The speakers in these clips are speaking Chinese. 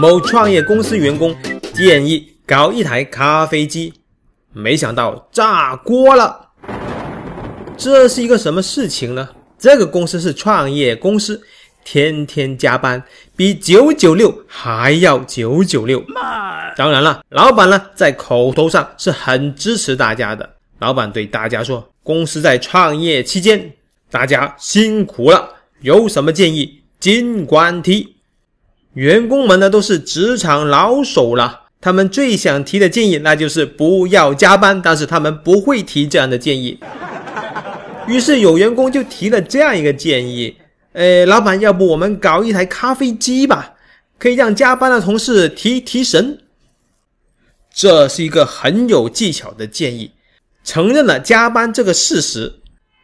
某创业公司员工建议搞一台咖啡机，没想到炸锅了。这是一个什么事情呢？这个公司是创业公司，天天加班，比九九六还要九九六。当然了，老板呢在口头上是很支持大家的。老板对大家说：“公司在创业期间，大家辛苦了，有什么建议尽管提。”员工们呢都是职场老手了，他们最想提的建议那就是不要加班，但是他们不会提这样的建议。于是有员工就提了这样一个建议：“呃，老板，要不我们搞一台咖啡机吧，可以让加班的同事提提神。”这是一个很有技巧的建议，承认了加班这个事实，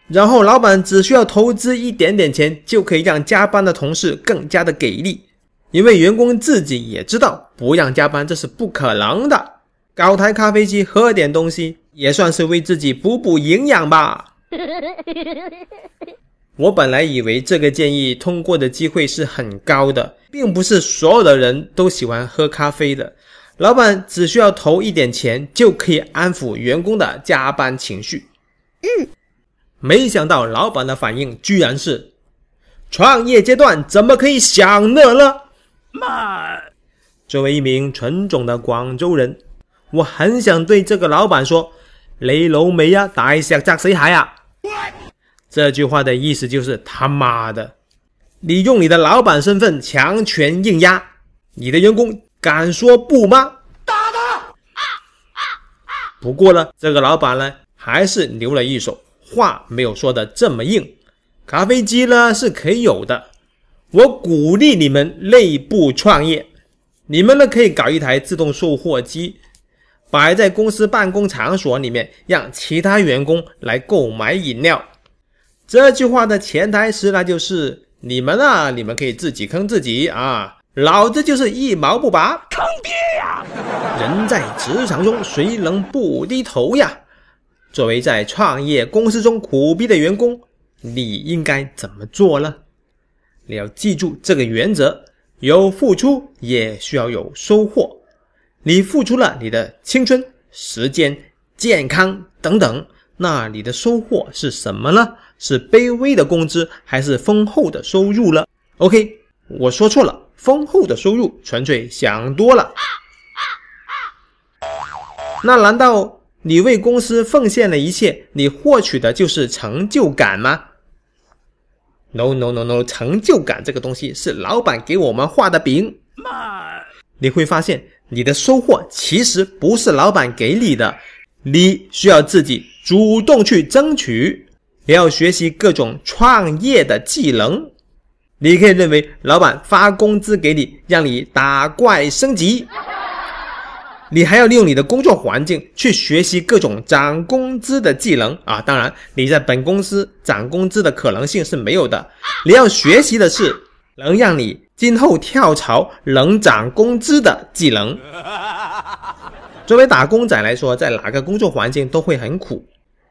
然后老板只需要投资一点点钱，就可以让加班的同事更加的给力。因为员工自己也知道不让加班这是不可能的，搞台咖啡机喝点东西也算是为自己补补营养吧。我本来以为这个建议通过的机会是很高的，并不是所有的人都喜欢喝咖啡的。老板只需要投一点钱就可以安抚员工的加班情绪。嗯，没想到老板的反应居然是：创业阶段怎么可以享乐呢？妈，作为一名纯种的广州人，我很想对这个老板说：“你老味呀，大石砸死蟹啊！”这句话的意思就是他妈的，你用你的老板身份强权硬压你的员工，敢说不吗？打他！不过呢，这个老板呢，还是留了一手，话没有说的这么硬。咖啡机呢是可以有的。我鼓励你们内部创业，你们呢可以搞一台自动售货机，摆在公司办公场所里面，让其他员工来购买饮料。这句话的潜台词呢就是你们啊，你们可以自己坑自己啊，老子就是一毛不拔，坑爹呀！人在职场中，谁能不低头呀？作为在创业公司中苦逼的员工，你应该怎么做呢？你要记住这个原则：有付出也需要有收获。你付出了你的青春、时间、健康等等，那你的收获是什么呢？是卑微的工资，还是丰厚的收入了？OK，我说错了，丰厚的收入，纯粹想多了。那难道你为公司奉献了一切，你获取的就是成就感吗？No no no no，成就感这个东西是老板给我们画的饼。你会发现你的收获其实不是老板给你的，你需要自己主动去争取，也要学习各种创业的技能。你可以认为老板发工资给你，让你打怪升级。你还要利用你的工作环境去学习各种涨工资的技能啊！当然，你在本公司涨工资的可能性是没有的。你要学习的是能让你今后跳槽能涨工资的技能。作为打工仔来说，在哪个工作环境都会很苦，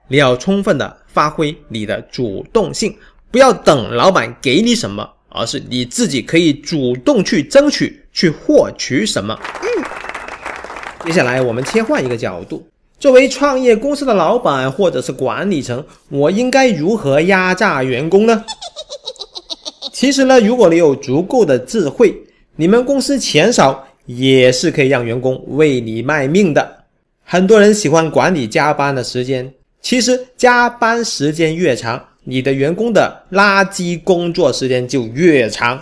你要充分的发挥你的主动性，不要等老板给你什么，而是你自己可以主动去争取，去获取什么。嗯。接下来我们切换一个角度，作为创业公司的老板或者是管理层，我应该如何压榨员工呢？其实呢，如果你有足够的智慧，你们公司钱少也是可以让员工为你卖命的。很多人喜欢管理加班的时间，其实加班时间越长，你的员工的垃圾工作时间就越长。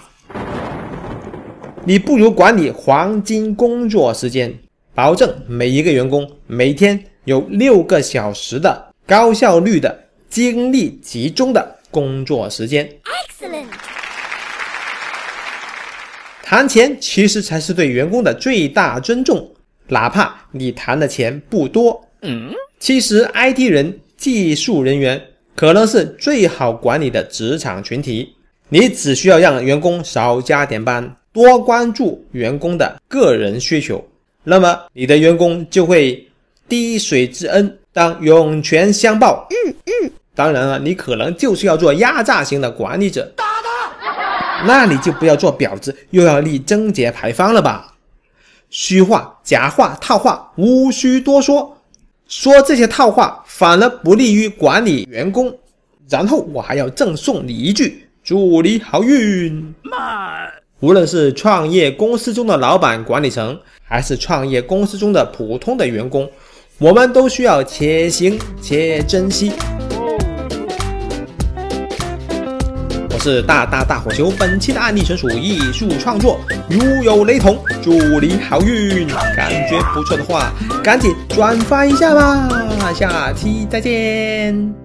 你不如管理黄金工作时间。保证每一个员工每天有六个小时的高效率的精力集中的工作时间。Excellent。谈钱其实才是对员工的最大尊重，哪怕你谈的钱不多。嗯，其实 IT 人、技术人员可能是最好管理的职场群体。你只需要让员工少加点班，多关注员工的个人需求。那么你的员工就会滴水之恩当涌泉相报。嗯嗯。当然了，你可能就是要做压榨型的管理者，打他。那你就不要做婊子，又要立贞节牌坊了吧？虚话、假话、套话，无需多说。说这些套话反而不利于管理员工。然后我还要赠送你一句：祝你好运。无论是创业公司中的老板、管理层，还是创业公司中的普通的员工，我们都需要且行且珍惜。我是大大大火球，本期的案例纯属艺术创作，如有雷同，祝你好运。感觉不错的话，赶紧转发一下吧。下期再见。